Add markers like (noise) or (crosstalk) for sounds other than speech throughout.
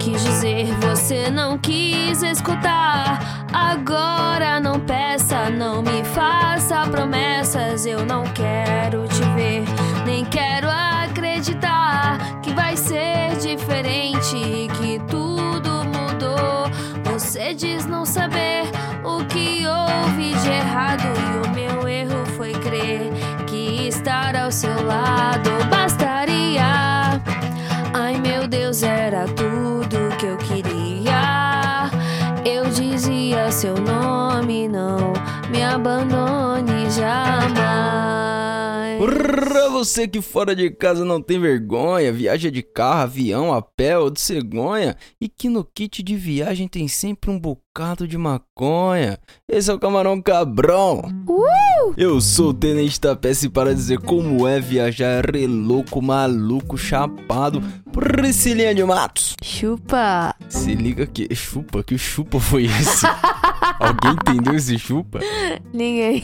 quis dizer, você não quis escutar. Agora não peça, não me faça promessas. Eu não quero te ver, nem quero acreditar que vai ser diferente, que tudo mudou. Você diz não saber o que houve de errado e o meu erro foi crer que estar ao seu lado bastaria. Ai meu Deus, era tudo seu nome, não me abandone jamais. Pra você que fora de casa não tem vergonha, viaja de carro, avião, a pé ou de cegonha, e que no kit de viagem tem sempre um bocado de maconha. Esse é o Camarão Cabrão. Eu sou o Tenente Tapece para dizer como é viajar relouco, maluco, chapado, Priscilinha de Matos. Chupa! Se liga que chupa, que chupa foi esse? (laughs) Alguém entendeu esse chupa? (laughs) Ninguém.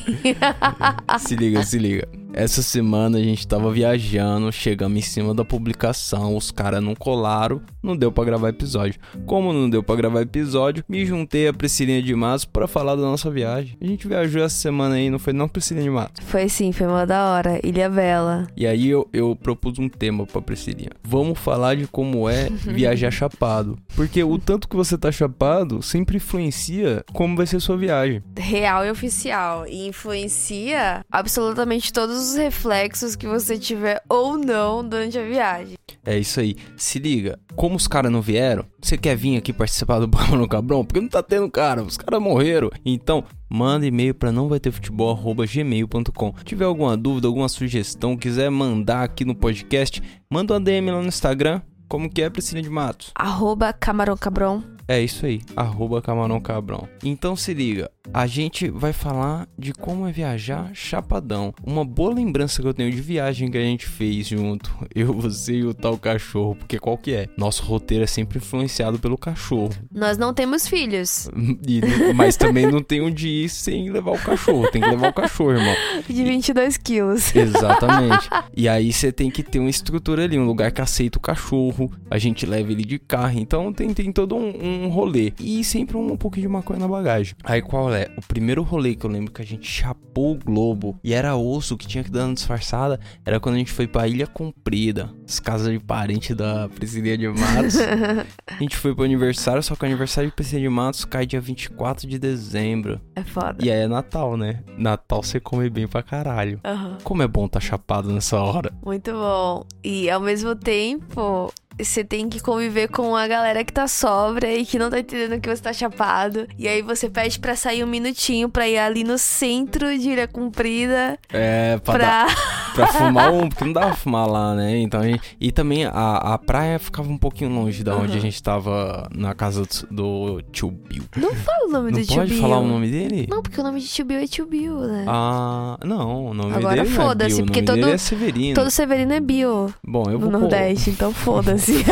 Se liga, se liga. Essa semana a gente tava viajando, chegamos em cima da publicação, os caras não colaram, não deu pra gravar episódio. Como não deu pra gravar episódio, me juntei a Priscilinha de Matos pra falar da nossa viagem. A gente viajou essa semana aí, não foi não, Priscilinha de Matos? Foi sim, foi uma da hora. Ilha Bela. E aí eu, eu propus um tema pra Priscilinha. Vamos falar de como é (laughs) viajar chapado. Porque o tanto que você tá chapado sempre influencia como vai ser sua viagem. Real e oficial. E influencia absolutamente todos os reflexos que você tiver ou não durante a viagem. É isso aí. Se liga, como os caras não vieram, você quer vir aqui participar do (laughs) Bama no Cabrão? Porque não tá tendo cara, os caras morreram. Então, manda e-mail para não vai ter futebol@gmail.com. Tiver alguma dúvida, alguma sugestão, quiser mandar aqui no podcast, manda uma DM lá no Instagram. Como que é, Priscila de Matos? Arroba Camarão Cabrão. É isso aí, arroba Camarão Cabrão. Então se liga, a gente vai falar de como é viajar chapadão. Uma boa lembrança que eu tenho de viagem que a gente fez junto, (laughs) eu, você e o tal cachorro, porque qual que é? Nosso roteiro é sempre influenciado pelo cachorro. Nós não temos filhos. (laughs) E- mas também não tem onde ir sem levar o cachorro, tem que levar o cachorro, irmão. De 22 quilos. Exatamente. (laughs) E aí você tem que ter uma estrutura ali, um lugar que aceita o cachorro, a gente leva ele de carro, então tem, tem todo um, um rolê. E sempre um, pouquinho de maconha na bagagem. Aí qual é? O primeiro rolê que eu lembro que a gente chapou o globo e era osso que tinha que dar uma disfarçada, era quando a gente foi pra Ilha Comprida, as casas de parente da Priscilia de Matos. (laughs) a gente foi pro aniversário, só que o aniversário de Priscilia de Matos cai dia 24 de dezembro. É foda. E aí é Natal, né? Natal você come bem pra caralho. Aham. Como é bom tá chapado nessa hora. Muito bom. E ao mesmo tempo, você tem que conviver com a galera que tá sóbria e que não tá entendendo que você tá chapado. E aí você pede pra sair um minutinho pra ir ali no centro de Ilha Comprida É, pra, dar- (laughs) pra. fumar um, porque não dava pra fumar lá, né? Então, gente- e também a, a praia ficava um pouquinho longe da onde a gente tava na casa do, do tio Bill. Não fala o nome Não do tio pode Bill. falar o nome dele? Não, porque o nome de tio Bill é tio Bill, né? Ah, não, o nome Agora dele é foda-se, Bill, porque todo- é Severino. Todo Severino é Bill Bom, eu no vou... Nordeste, então (laughs) foda-se.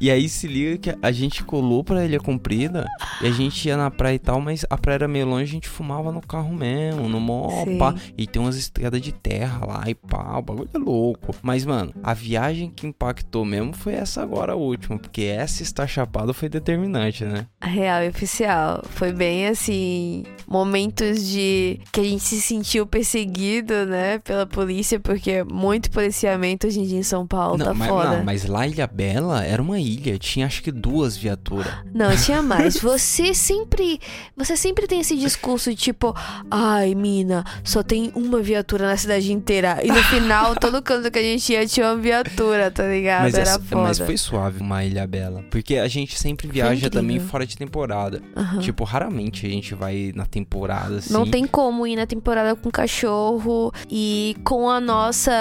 E aí se liga que a gente colou pra Ilha Comprida e a gente ia na praia e tal, mas a praia era meio longe, a gente fumava no carro mesmo, no mó pá. E tem umas estradas de terra lá e pá, o bagulho é louco. Mas, mano, a viagem que impactou mesmo foi essa agora a última, porque essa estar chapado foi determinante, né? Real e oficial. Foi bem assim. Momentos de que a gente se sentiu perseguido, né? Pela polícia, porque muito policiamento hoje em dia em São Paulo tá mas, foda. não, mas lá Ilha Bela era uma ilha, tinha acho que duas viaturas. (gasps) Não, tinha mais. Você sempre. Você sempre tem esse discurso tipo, ai, mina, só tem uma viatura na cidade inteira. E no final, todo canto que a gente ia tinha uma viatura, tá ligado? Mas, Era essa- foda. mas foi suave uma Ilha Bela. Porque a gente sempre viaja também fora de temporada. Aham. Tipo, raramente a gente vai na temporada assim. Não tem como ir na temporada com cachorro e com a nossa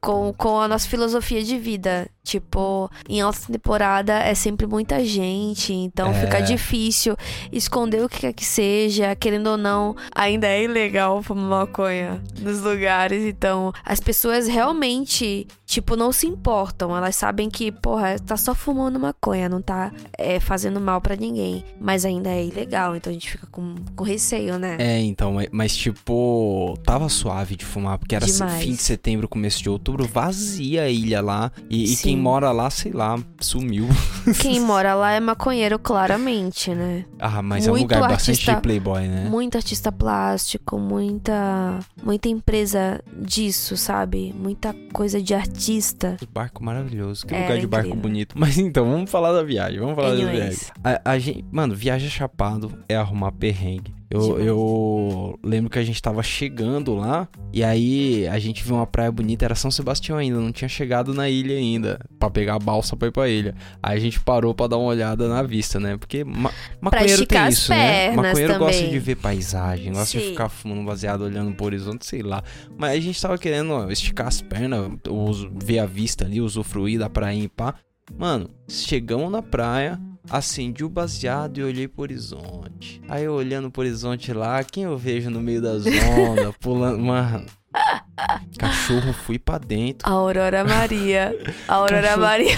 com, com a nossa filosofia de vida. Tipo, em alta temporada é sempre muita gente, então É. fica difícil esconder o que quer que seja, querendo ou não, ainda é ilegal fumar maconha nos lugares. Lugares. Então, as pessoas realmente, tipo, não se importam. Elas sabem que, porra, tá só fumando maconha, não tá é, fazendo mal para ninguém. Mas ainda é ilegal, então a gente fica com, com receio, né? É, então, mas tipo, tava suave de fumar, porque era Demais. fim de setembro, começo de outubro, vazia a ilha lá. E, e quem mora lá, sei lá, sumiu. (laughs) Quem mora lá é maconheiro, claramente, né? Ah, mas Muito é um lugar artista, bastante de playboy, né? Muito artista plástico, muita, muita empresa disso, sabe? Muita coisa de artista. Que barco maravilhoso, que é, lugar de barco incrível. bonito. Mas então, vamos falar da viagem, vamos falar Anyways. da viagem. A, a gente, mano, viagem chapado é arrumar perrengue. Eu, eu lembro que a gente tava chegando lá e aí a gente viu uma praia bonita, era São Sebastião ainda, não tinha chegado na ilha ainda, para pegar a balsa pra ir pra ilha. Aí a gente parou para dar uma olhada na vista, né? Porque ma maconheiro tem isso, né? Maconheiro também. gosta de ver paisagem, gosta Sim. de ficar fumando baseado, olhando pro horizonte, sei lá. Mas a gente tava querendo ó, esticar as pernas, ver a vista ali, usufruir da praia e pá. Mano, chegamos na praia, acendi o baseado e olhei pro horizonte. Aí olhando pro horizonte lá, quem eu vejo no meio das ondas, (laughs) pulando. Mano, Cachorro, fui pra dentro. Aurora Maria. Aurora cachorro... Maria.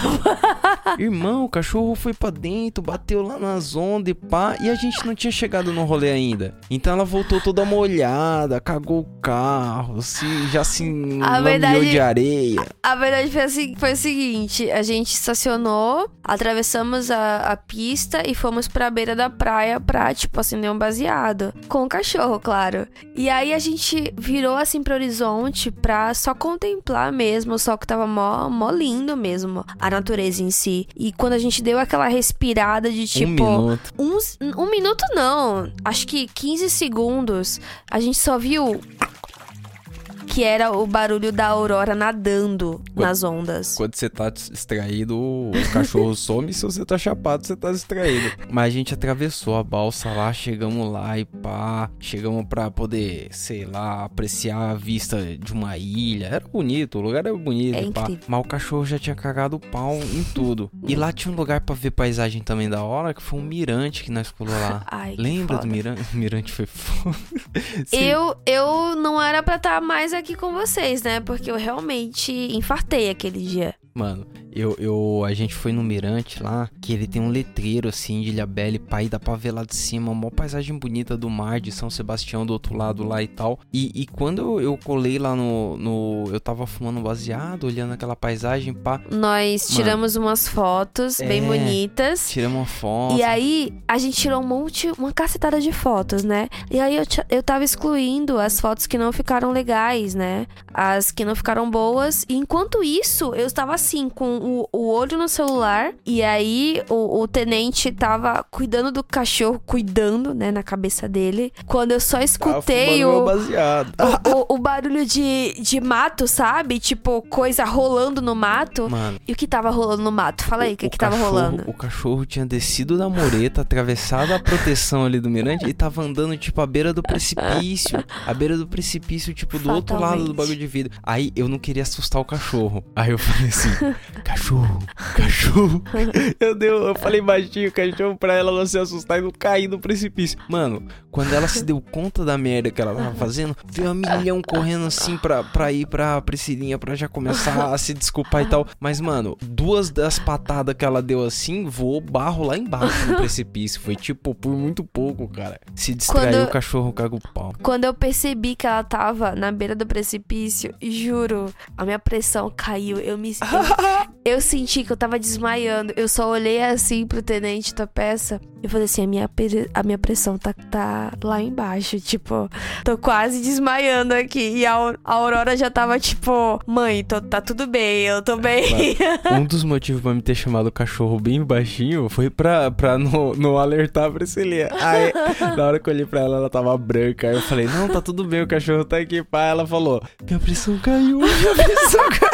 Irmão, o cachorro foi pra dentro, bateu lá nas ondas e pá. E a gente não tinha chegado no rolê ainda. Então ela voltou toda molhada, cagou o carro, se, já se a verdade, de areia. A verdade foi, assim, foi o seguinte: a gente estacionou, atravessamos a, a pista e fomos pra beira da praia pra, tipo, acender um baseado. Com o cachorro, claro. E aí a gente virou assim pro horizonte pra só contemplar mesmo o sol que tava mó, mó lindo mesmo, a natureza em si. E quando a gente deu aquela respirada de tipo. Um minuto. Uns, um minuto não, acho que 15 segundos, a gente só viu que era o barulho da aurora nadando quando, nas ondas. Quando você tá distraído, o cachorro (laughs) some, se você tá chapado, você tá distraído. Mas a gente atravessou a balsa lá, chegamos lá e pá, chegamos pra poder, sei lá, apreciar a vista de uma ilha. Era bonito, o lugar era bonito, é pá. Mas o cachorro já tinha cagado o pau em tudo. E lá tinha um lugar pra ver paisagem também da hora, que foi um mirante que nós pulou lá. (laughs) Ai, Lembra do mirante? O (laughs) mirante foi foda. eu, eu não era pra estar tá mais aqui com vocês, né? Porque eu realmente infartei aquele dia. Mano, eu, eu, a gente foi no Mirante lá, que ele tem um letreiro assim de Ilhabela e pai, dá pra ver lá de cima, uma paisagem bonita do mar de São Sebastião do outro lado lá e tal. E, e quando eu, eu colei lá no, no. Eu tava fumando baseado, olhando aquela paisagem, pá. Nós tiramos Mano, umas fotos é, bem bonitas. Tiramos uma foto. E aí a gente tirou um monte, uma cacetada de fotos, né? E aí eu, eu tava excluindo as fotos que não ficaram legais, né? As que não ficaram boas. E enquanto isso, eu estava assim, com o, o olho no celular. E aí o, o, tenente tava cuidando do cachorro, cuidando, né, na cabeça dele. Quando eu só escutei o, o, o, barulho de, de mato, sabe? Tipo, coisa rolando no mato. Mano. E o que tava rolando no mato? Fala aí, o que, que tava rolando? O cachorro tinha descido da mureta, atravessado a proteção ali do mirante e tava andando, tipo, à beira do precipício. À beira do precipício, tipo, do Fatalmente. outro lado do bagulho de vidro. Aí eu não queria assustar o cachorro. Aí eu falei assim: cachorro, cachorro. (laughs) eu, dei, eu falei baixinho, cachorro, pra ela não se assustar e não cair no precipício. Mano, quando ela se deu conta da merda que ela tava fazendo, veio um milhão correndo assim pra, pra ir pra Priscilinha pra já começar a se desculpar e tal. Mas, mano, duas das patadas que ela deu assim, voou barro lá embaixo no precipício. Foi tipo, por muito pouco, cara. Se distraiu, quando, o cachorro cagou o pau. Quando eu percebi que ela tava na beira do precipício, juro, a minha pressão caiu. Eu me eu, (laughs) senti que eu tava desmaiando. Eu só olhei assim pro tenente da peça e falei assim: a minha, a minha pressão tá, tá lá embaixo. Tipo, tô quase desmaiando aqui. E a, a Aurora já tava tipo: mãe, tô, tá tudo bem, eu tô bem. um dos motivos pra me ter chamado o cachorro bem baixinho foi pra, pra não, não alertar a Priscilia. Aí, na hora que eu olhei pra ela, ela tava branca. Aí eu falei: não, tá tudo bem, o cachorro tá aqui. Pá, ela falou: minha pressão caiu, minha pressão caiu.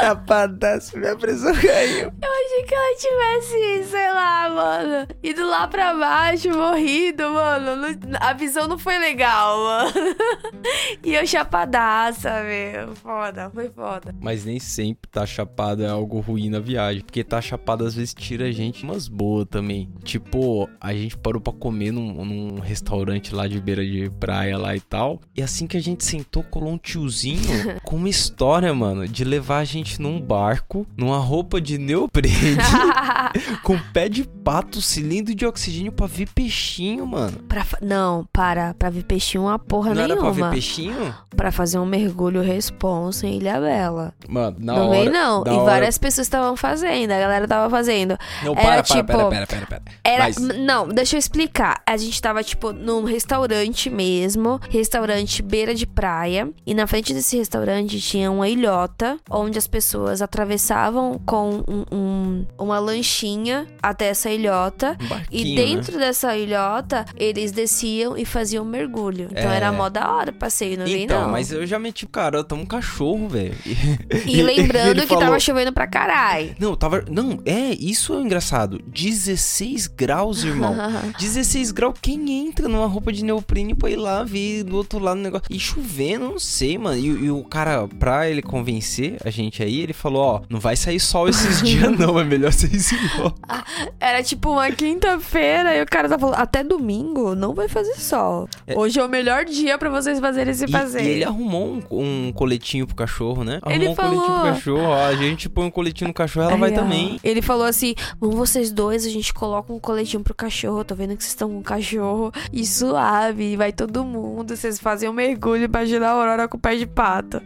Chapadaço, minha pressão caiu. Eu achei que ela tivesse, sei lá, mano, ido lá pra baixo, morrido, mano. A visão não foi legal, mano. (laughs) E eu chapadaça, meu. Foda, foi foda. Mas nem sempre tá chapado é algo ruim na viagem. Porque tá chapado às vezes tira a gente umas boas também. Tipo, a gente parou pra comer num, num restaurante lá de beira de praia lá e tal. E assim que a gente sentou, colou um tiozinho (laughs) com uma história, mano, de levar a gente num barco, numa roupa de neoprene, (laughs) (laughs) com pé de pato, cilindro de oxigênio pra ver peixinho, mano. Pra fa- Não, para. Pra ver peixinho uma porra Não era pra nenhuma. ver peixinho? Pra fazer um mergulho responsa em Ilha Bela. Mano, na não hora. vem, não. E hora- várias pessoas estavam fazendo, a galera tava fazendo. Não, era para, para, tipo- pera, pera, pera, pera. Era. Mas- Não, deixa eu explicar. A gente tava, tipo, num restaurante mesmo. Restaurante beira de praia. E na frente desse restaurante tinha uma ilhota. Onde as pessoas atravessavam com um- um- uma lanchinha até essa ilhota. Um barquinho, E né? dentro dessa ilhota, eles desciam e faziam mergulho. Então É. era mó da hora o passeio, não Então, não. mas eu já meti, cara, eu tamo um cachorro, velho. E (laughs) lembrando Ele que falou- tava chovendo pra caralho. Não, tava. Não, é, isso é engraçado. 16 graus, irmão. (laughs) 16 graus, quem entra numa roupa de neoprene pra ir lá ver do outro lado o negócio? E chovendo, não sei, mano. E, e o cara, pra ele convencer a gente aí, ele falou: Ó, não vai sair sol esses (laughs) dias, não. É melhor vocês ir embora. Era tipo uma quinta-feira e o cara tá falando, até domingo não vai fazer sol. É. Hoje é o melhor dia pra vocês fazerem esse E, passeio. e ele arrumou um, um coletinho pro cachorro, né? Arrumou Ele um coletinho pro falou- cachorro. Ó, a gente põe um coletinho no cachorro, ela vai Aí, ó, também. Ele falou assim: vamos vocês dois, a gente coloca um coletinho pro cachorro. Tô vendo que vocês estão com um cachorro e suave. Vai todo mundo. Vocês fazem um mergulho imagina a Aurora com o pé de pato.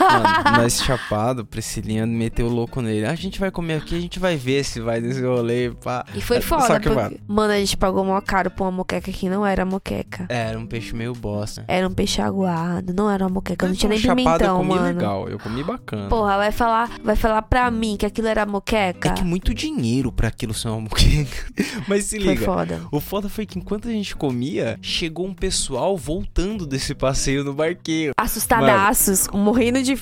Mano, (laughs) nós chapado, Priscilinha meteu o louco nele. Ah, a gente vai comer aqui, a gente vai ver se vai nesse rolê, pá. E foi foda. Porque- mano, Mano, a gente pagou mó caro pra uma moqueca que não era moqueca. é, era um peixe meio bosta. Era um peixe aguado, não era uma moqueca. Não Mas tinha nem chapado eu pimentão, comi mano. legal, eu comi bacana. Porra, vai falar, vai falar pra mim que aquilo era moqueca? é que muito dinheiro pra aquilo ser uma moqueca. (laughs) Mas se Foi liga. foda. O foda foi que enquanto a gente comia, chegou um pessoal voltando desse passeio no barquinho. Assustadaços, morrendo de.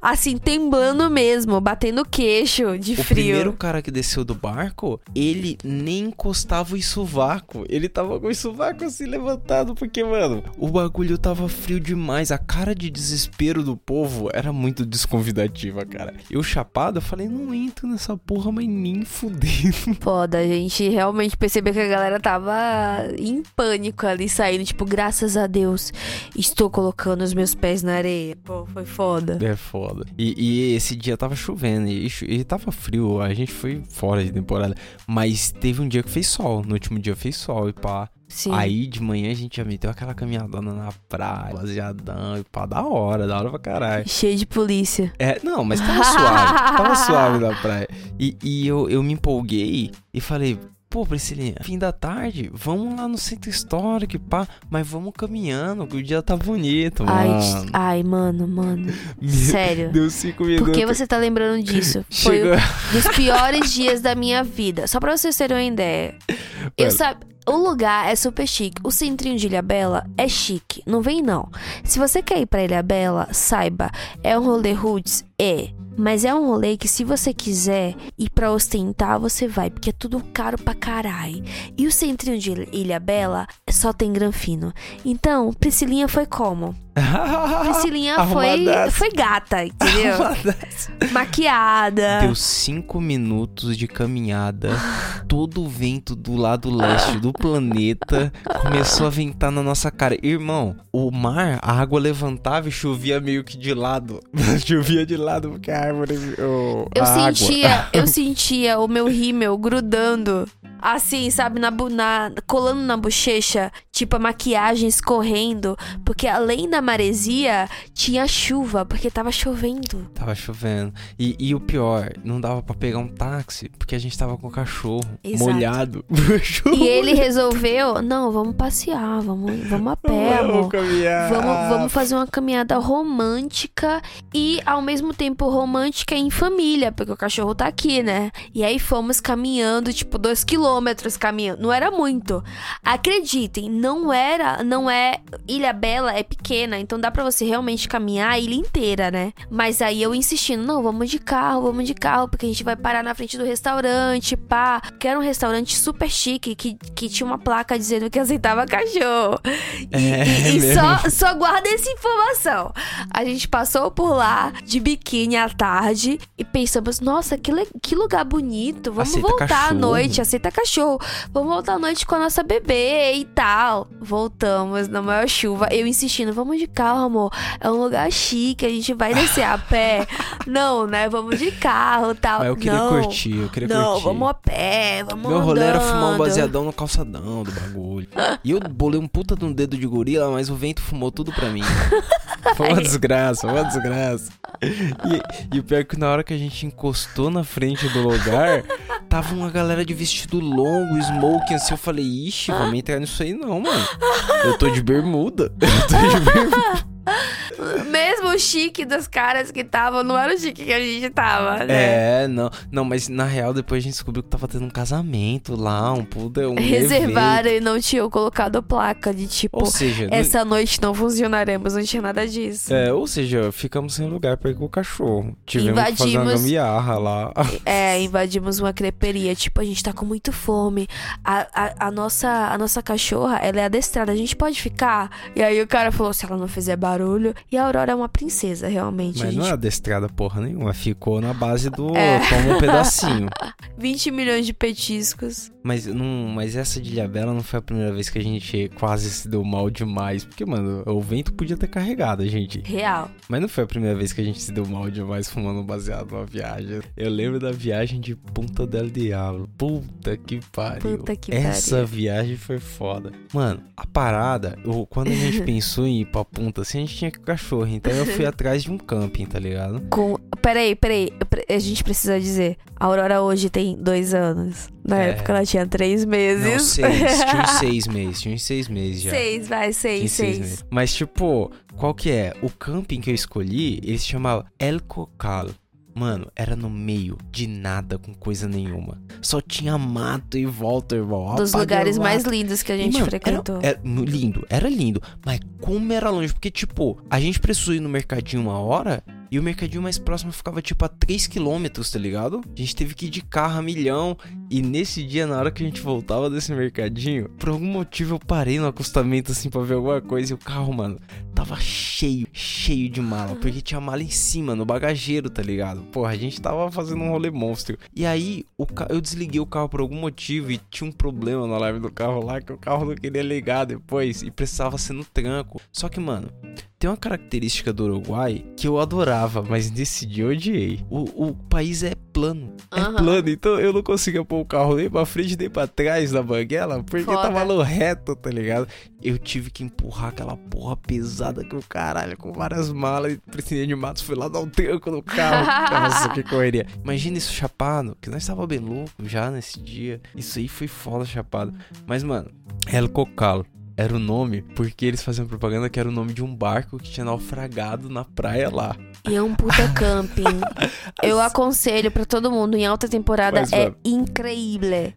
Assim, temblando mesmo, batendo queixo de O frio. primeiro cara que desceu do barco, ele nem encostava o sovaco. Ele tava com o sovaco assim levantado, porque, mano, o bagulho tava frio demais. A cara de desespero do povo era muito desconvidativa, cara. Eu chapado, eu falei, não entro nessa porra, mas nem fudendo. (laughs) Foda, a gente realmente percebeu que a galera tava em pânico ali saindo. Tipo, graças a Deus, estou colocando os meus pés na areia. Pô, foi foda. É foda. E, e esse dia tava chovendo e, e tava frio. A gente foi fora de temporada. Mas teve um dia que fez sol. No último dia fez sol e pá. Sim. Aí de manhã a gente já meteu aquela caminhadona na praia, baseadão e pá, da hora, da hora pra caralho. Cheio de polícia. É, não, mas tava suave, tava (laughs) suave na praia. E, e eu, eu me empolguei e falei, pô, Priscilinha, fim da tarde, vamos lá no centro histórico pá, mas vamos caminhando, que o dia tá bonito, Ai, mano. ai, mano, mano. (laughs) Sério. Deu cinco minutos. Por que você tá lembrando disso? Foi Chegou... um dos piores dias da minha vida. Só pra vocês terem uma ideia. Eu Mano. sabe, o lugar é super chique. O centrinho de Ilhabela é chique. Não vem não. Se você quer ir pra Ilhabela, saiba, é um rolê roots? É. Mas é um rolê que se você quiser ir pra ostentar, você vai, porque é tudo caro pra caralho. E o centrinho de Ilhabela só tem granfino. Então, Priscilinha foi como? (laughs) Priscilinha foi, foi gata, entendeu? (laughs) Maquiada. Deu cinco minutos de caminhada. Todo o vento do lado leste do planeta começou a ventar na nossa cara. Irmão, o mar, a água levantava e chovia meio que de lado. (laughs) chovia de lado porque a árvore. o- Eu a água. sentia, eu sentia o meu rímel grudando. Assim, sabe, na, na colando na bochecha, tipo a maquiagem escorrendo, porque além da maresia tinha chuva, porque tava chovendo. Tava chovendo. E, e o pior, não dava pra pegar um táxi porque a gente tava com o cachorro Exato. molhado. (laughs) E ele resolveu, não, vamos passear, vamos, vamos a pé, amor. caminhar. Vamos, vamos fazer uma caminhada romântica e ao mesmo tempo romântica em família, porque o cachorro tá aqui, né? E aí fomos caminhando, tipo, dois quilômetros caminhando. Não era muito. Acreditem, não era, não é. Ilha Bela é pequena, então dá pra você realmente caminhar a ilha inteira, né? Mas aí eu insistindo, não, vamos de carro, vamos de carro, porque a gente vai parar na frente do restaurante, pá. Que era um restaurante super chique, que, que tinha uma placa dizendo que aceitava (laughs) cachorro. E, É, e- e mesmo. só, só guarda essa informação. A gente passou por lá de biquíni à tarde e pensamos, nossa, que, que lugar bonito. Vamos Aceita voltar à cachorro. noite, aceita cachorro. Vamos voltar à noite com a nossa bebê e tal. Voltamos na maior chuva. Eu insistindo, vamos de carro, amor. É um lugar chique, a gente vai descer a pé. (laughs) Não, né? Vamos de carro e tal. Mas eu queria não, curtir, eu queria Não, curtir. vamos a pé, vamos Meu rolê era fumar um baseadão no calçadão do bagulho. E eu bolei um puta de um dedo de gorila, mas o vento fumou tudo pra mim. (laughs) Foi uma desgraça, foi uma desgraça. E, e o pior é que na hora que a gente encostou na frente do lugar, tava uma galera de vestido longo, smoking, assim. Eu falei, ixi, vamos entrar nisso aí não, mano. Eu tô de bermuda. (laughs) Eu tô de bermuda. Mesmo o chique dos caras que estavam, não era o chique que a gente tava, né? É, não. Não, mas na real, depois a gente descobriu que tava tendo um casamento lá, um puta. Um Reservaram evento. e não tinham colocado placa de tipo, Ou seja, não- essa noite não funcionaremos, não tinha nada disso. É, ou seja, ficamos sem lugar pra ir com o cachorro. Tivemos que fazer uma Invadimos- gambiarra lá. É, invadimos uma creperia, tipo, a gente tá com muito fome. A, a, a nossa, a nossa cachorra, ela é adestrada, a gente pode ficar? E aí o cara falou, se ela não fizer barulho. E a Aurora é uma princesa, realmente. Mas gente... não é adestrada porra nenhuma, ficou na base do É. toma um pedacinho. (laughs) 20 milhões de petiscos. Mas, não, mas essa de Ilhabela não foi a primeira vez que a gente quase se deu mal demais. Porque, mano, o vento podia ter carregado a gente. Real. Mas não foi a primeira vez que a gente se deu mal demais fumando um baseado numa viagem. Eu lembro da viagem de Punta del Diablo. Puta que pariu. Puta que Essa pariu. viagem foi foda. Mano, a parada, eu- quando a gente (laughs) pensou em ir pra Punta, assim, a gente tinha que cachorro. Então eu fui (laughs) atrás de um camping, tá ligado? Com... Peraí, peraí. A gente precisa dizer. A Aurora hoje tem dois anos. Na É. época ela tinha três meses. Não, seis. Tinha uns (laughs) seis meses. Tinha uns seis meses já. Seis, vai, Tinha seis, seis. meses. Mas, tipo, qual que é? O camping que eu escolhi, ele se chamava El Cocal. Mano, era no meio de nada com coisa nenhuma. Só tinha mato e volta, irmão. Dos lugares mais lindos que a E, gente mano, frequentou. Era, era lindo, era lindo. Mas como era longe? Porque, tipo, a gente precisou ir no mercadinho uma hora e o mercadinho mais próximo ficava, tipo, a 3 quilômetros, tá ligado? A gente teve que ir de carro a milhão. E nesse dia, na hora que a gente voltava desse mercadinho, por algum motivo eu parei no acostamento, assim, pra ver alguma coisa. E o carro, mano, tava cheio, cheio de mala. Porque tinha mala em cima, no bagageiro, tá ligado? Porra, a gente tava fazendo um rolê monstro. E aí, o ca... eu desliguei o carro por algum motivo e tinha um problema no alarme do carro lá que o carro não queria ligar depois e precisava ser no tranco. Só que, mano, tem uma característica do Uruguai que eu adorava, mas nesse dia eu odiei. O, o país é plano. É Aham. plano, então eu não conseguia pôr o carro nem pra frente nem pra trás da banguela, porque Foda. tava no reto, tá ligado? Eu tive que empurrar aquela porra pesada que o caralho, com várias malas e Priscilinha de Matos foi lá dar um tranco no carro. Nossa, que correria. Imagina isso chapado, que nós tava bem louco já nesse dia. Isso aí foi foda chapado. Mas, mano, El Cocal. Era o nome porque eles faziam propaganda que era o nome de um barco que tinha naufragado na praia lá. E é um puta camping. (laughs) Eu aconselho pra todo mundo, em alta temporada, Mas, é mano, incrível.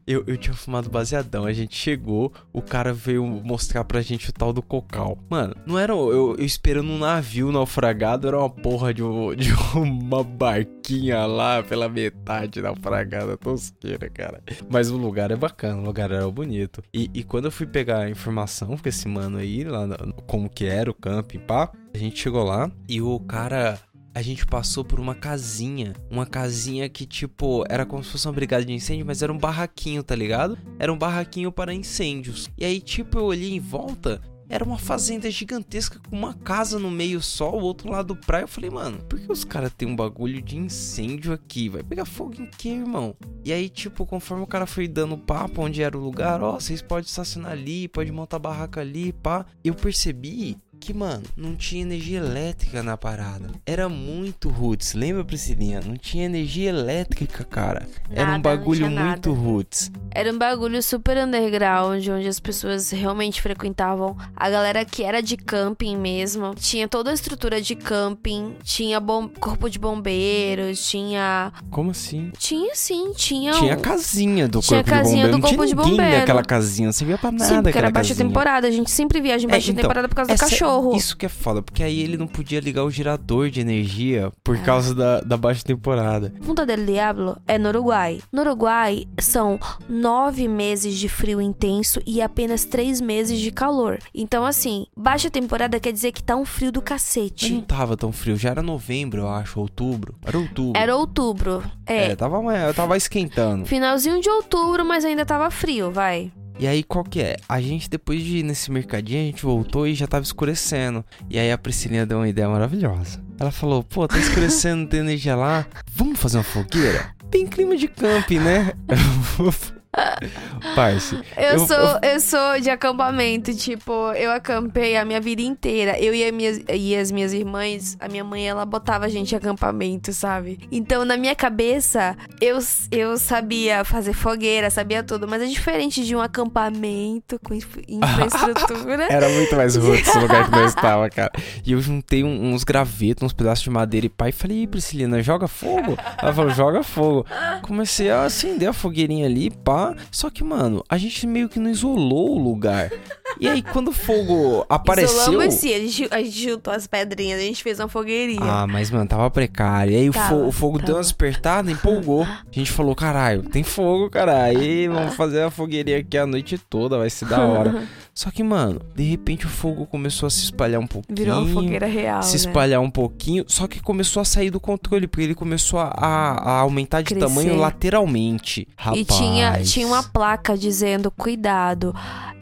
Eu, eu tinha fumado baseadão, a gente chegou, o cara veio mostrar pra gente o tal do cocal. Mano, não era eu, eu esperando um navio naufragado, era uma porra de, de uma barquinha lá pela metade naufragada, tosqueira, cara. Mas o lugar é bacana, o lugar era bonito. E, e quando eu fui pegar a informação com esse mano aí, lá na- como que era o camping, pá, a gente chegou lá e o cara a gente passou por uma casinha. Uma casinha que, tipo, era como se fosse uma brigada de incêndio, mas era um barraquinho, tá ligado? Era um barraquinho para incêndios. E aí, tipo, eu olhei em volta. Era uma fazenda gigantesca com uma casa no meio só, o outro lado praia. Eu falei, mano, por que os caras têm um bagulho de incêndio aqui? Vai pegar fogo em quê, irmão? E aí, tipo, conforme o cara foi dando papo onde era o lugar, ó, vocês podem estacionar ali, pode montar barraca ali, pá. Eu percebi que, mano, não tinha energia elétrica na parada. Era muito roots. Lembra, Priscilinha? Não tinha energia elétrica, cara. Era Nada, um não bagulho muito roots. Era um bagulho super underground, onde as pessoas realmente frequentavam. A galera que era de camping mesmo. Tinha toda a estrutura de camping. Tinha bom... corpo de bombeiros. Tinha. Como assim? Tinha sim, tinha. Tinha a um- casinha do Tinha corpo a casinha de bombeiro. do não tinha corpo de ninguém bombeiro. naquela casinha. Não servia pra nada Sim, porque era baixa casinha. temporada. A gente sempre viaja em É, baixa então, temporada por causa do essa- cachorro. Isso que é foda, porque aí ele não podia ligar o gerador de energia por É. causa da, da baixa temporada. Punta del Diablo é no Uruguai. No Uruguai são nove meses de frio intenso e apenas três meses de calor. Então, assim, baixa temporada quer dizer que tá um frio do Mas não cacete. tava tão frio, já era novembro, eu acho, outubro. Era outubro. Era outubro. É. É, tava, eu tava esquentando. Finalzinho de outubro, mas ainda tava frio, vai. E aí, qual que é? A gente, depois de ir nesse mercadinho, a gente voltou e já tava escurecendo. E aí a Priscilinha deu uma ideia maravilhosa. Ela falou, pô, tá escurecendo, (laughs) não tem energia lá. Vamos fazer uma fogueira? Bem clima de camping, né? (laughs) (laughs) Parce. Eu, Eu- sou, eu sou de acampamento, tipo, eu acampei a minha vida inteira. Eu e, a minhas, e as minhas irmãs, a minha mãe, ela botava a gente em acampamento, sabe? Então, na minha cabeça, eu, eu sabia fazer fogueira, sabia tudo, mas é diferente de um acampamento com infra- infraestrutura. (laughs) Era muito mais roots o lugar que nós estava, (laughs) cara. E eu juntei um- uns gravetos, uns pedaços de madeira e pá, e falei, "Ih, Priscilina, joga fogo? Ela falou, joga fogo. Comecei a acender a fogueirinha ali, pá. Só que, mano, a gente meio que não isolou o lugar. E aí, quando o fogo apareceu. Isolamos sim, a gente, a gente juntou as pedrinhas, a gente fez uma fogueirinha. Ah, mas, mano, tava precário. E aí o Tava, fo- o fogo deu uma despertada, empolgou. A gente falou, caralho, tem fogo, caralho. E vamos fazer a fogueirinha aqui a noite toda, vai ser da hora. (laughs) Só que, mano, de repente o fogo começou a se espalhar um pouquinho. Virou uma fogueira real, se né? espalhar um pouquinho, só que começou a sair do controle, porque ele começou a, a- aumentar de Crescer. tamanho lateralmente. Rapaz. E tinha, tinha uma placa dizendo, cuidado,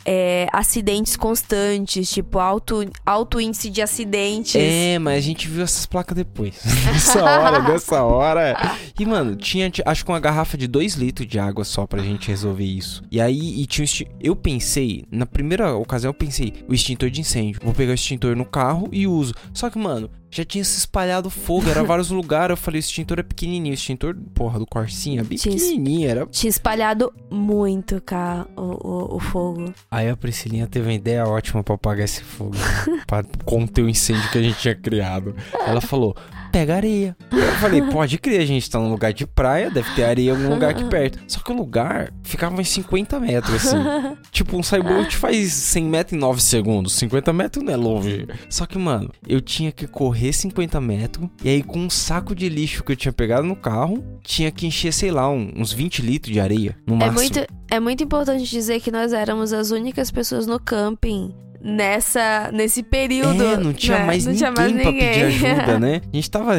é, acidentes constantes, tipo, alto, alto índice de acidentes. É, mas a gente viu essas placas depois. (laughs) nessa hora, nessa hora. E, mano, tinha, ti- acho que uma garrafa de 2 litros de água só pra gente resolver isso. E aí, e tinha eu pensei, na primeira ocasião eu pensei, o extintor de incêndio. Vou pegar o extintor no carro e uso. Só que, mano, já tinha se espalhado fogo, era (laughs) vários lugares. Eu falei, o extintor é pequenininho. O extintor, porra, do Corsinha, é bem Tinha es- pequenininho. Era... Tinha espalhado muito, cara, o, o, o fogo. Aí a Priscilinha teve uma ideia ótima pra apagar esse fogo. (laughs) pra conter o incêndio que a gente tinha criado. Ela falou, pega areia. Eu falei, (laughs) pode crer, a gente tá num lugar de praia, deve ter areia em algum lugar aqui perto. Só que o lugar ficava uns 50 metros, assim. (laughs) tipo, um cyborg faz 100 metros em 9 segundos. 50 metros não é longe. Só que, mano, eu tinha que correr 50 metros. E aí, com um saco de lixo que eu tinha pegado no carro, tinha que encher, sei lá, uns 20 litros de areia. No É máximo. muito, é muito importante dizer que nós éramos as únicas pessoas no camping nessa, nesse período. É, não tinha né? mais Não ninguém tinha mais pra pedir ninguém. ajuda, (laughs) né? A gente tava.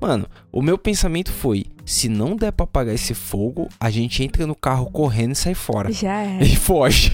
Mano, o meu pensamento foi: se não der pra apagar esse fogo, a gente entra no carro correndo e sai fora. Já (laughs) é. E foge.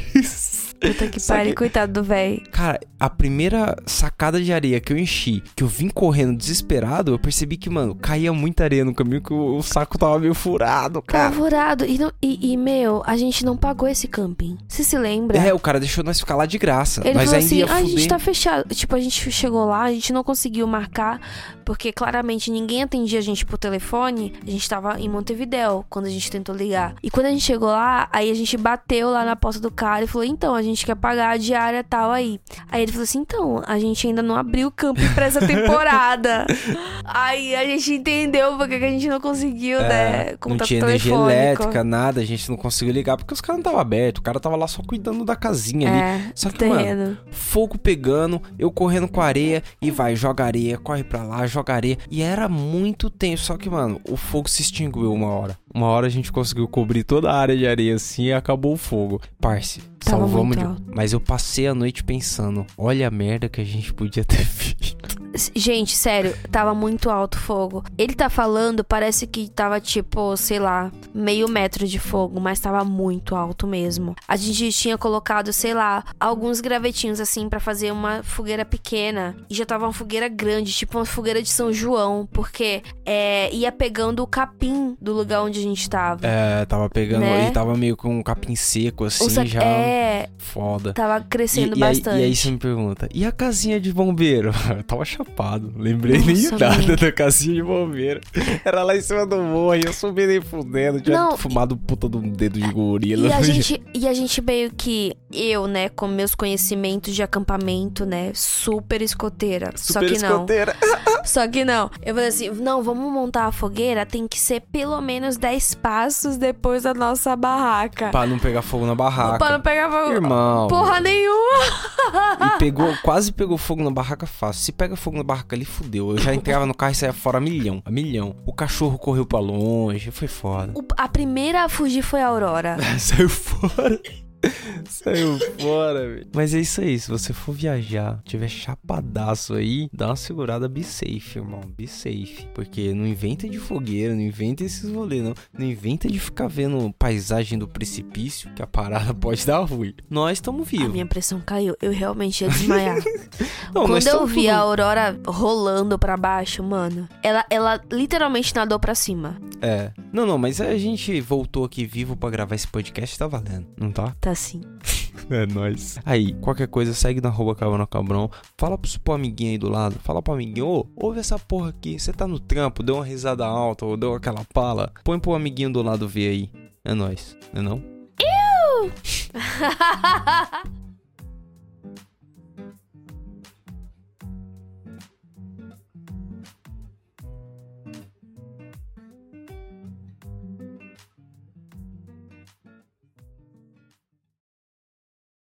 Puta que pariu, coitado do véi. Cara, a primeira sacada de areia que eu enchi, que eu vim correndo desesperado, eu percebi que, mano, caía muita areia no caminho, que o, o saco tava meio furado, cara. Pavorado. E, não- e, e, meu, a gente não pagou esse camping. Você se lembra? É, o cara deixou nós ficar lá de graça. Ele mas falou assim, ah, a gente tá fechado. Tipo, a gente chegou lá, a gente não conseguiu marcar, porque claramente ninguém atendia a gente por telefone. A gente tava em Montevidéu quando a gente tentou ligar. E quando a gente chegou lá, aí a gente bateu lá na porta do cara e falou, então, a gente quer pagar a diária tal aí. Aí ele falou assim, então, a gente ainda não abriu o camping pra essa temporada. (laughs) aí a gente entendeu porque que a gente não conseguiu, né? É, não contato tinha energia elétrica, nada, a gente não conseguiu ligar porque os caras não estavam abertos, o cara tava lá só cuidando da casinha ali. É, Só que, mano, fogo pegando, eu correndo com areia e vai, joga areia, corre pra lá, joga areia. E era muito tenso, só que, mano, o fogo se extinguiu uma hora. Uma hora a gente conseguiu cobrir toda a área de areia assim e acabou o fogo. Parce, Tava salvamos de... Mas eu passei a noite pensando, olha a merda que a gente podia ter (laughs) feito. Gente, sério, tava muito alto o fogo. Ele tá falando, parece que tava tipo, sei lá, meio metro de fogo, mas tava muito alto mesmo. A gente tinha colocado, sei lá, alguns gravetinhos assim pra fazer uma fogueira pequena. E já tava uma fogueira grande, tipo uma fogueira de São João, porque é, ia pegando o capim do lugar onde a gente tava. É, tava pegando Né? e tava meio com um capim seco assim, O sa- já É, foda. Tava crescendo e, e aí, bastante. e aí você me pergunta, e a casinha de bombeiro? (laughs) Eu tava lembrei nem Nossa, nada man. da casinha de bombeiro. Era lá em cima do morro, e eu subi nem fudendo, tinha Não, fumado puta de um dedo de gorila. E a, (laughs) gente, e a gente meio que, eu, né, com meus conhecimentos de acampamento, né, super escoteira. só Super que não. escoteira. (laughs) Só que não. Eu falei assim: não, vamos montar a fogueira, tem que ser pelo menos 10 passos depois da nossa barraca. Pra não pegar fogo na barraca. Pra não pegar fogo. Irmão. Porra nenhuma. E pegou, quase pegou fogo na barraca fácil. Se pega fogo na barraca ali, fudeu. Eu já entrava no carro e saía fora a milhão. A milhão. O cachorro correu pra longe. Foi foda. O- a primeira a fugir foi a Aurora. (laughs) Saiu fora. Saiu fora, velho. Mas é isso aí. Se você for viajar, tiver chapadaço aí, dá uma segurada, be safe, irmão. Be safe. Porque não inventa de fogueira, não inventa esses rolês, não. Não inventa de ficar vendo paisagem do precipício, que a parada (laughs) pode dar ruim. Nós estamos A vivos. minha pressão caiu. Eu realmente ia desmaiar. (laughs) Não, Quando eu vi tudo- a Aurora rolando pra baixo, mano, ela, ela literalmente nadou pra cima. É. Não, não, mas a gente voltou aqui vivo pra gravar esse podcast, tá valendo, não tá? Tá assim. (laughs) É nóis. Aí, qualquer coisa, segue na arroba Cabana Cabrão. Fala pro, pro amiguinho aí do lado. Fala pro amiguinho, ô, ouve essa porra aqui. Você tá no trampo, deu uma risada alta ou deu aquela pala. Põe pro amiguinho do lado ver aí. É nóis, não é não? Uh! (laughs)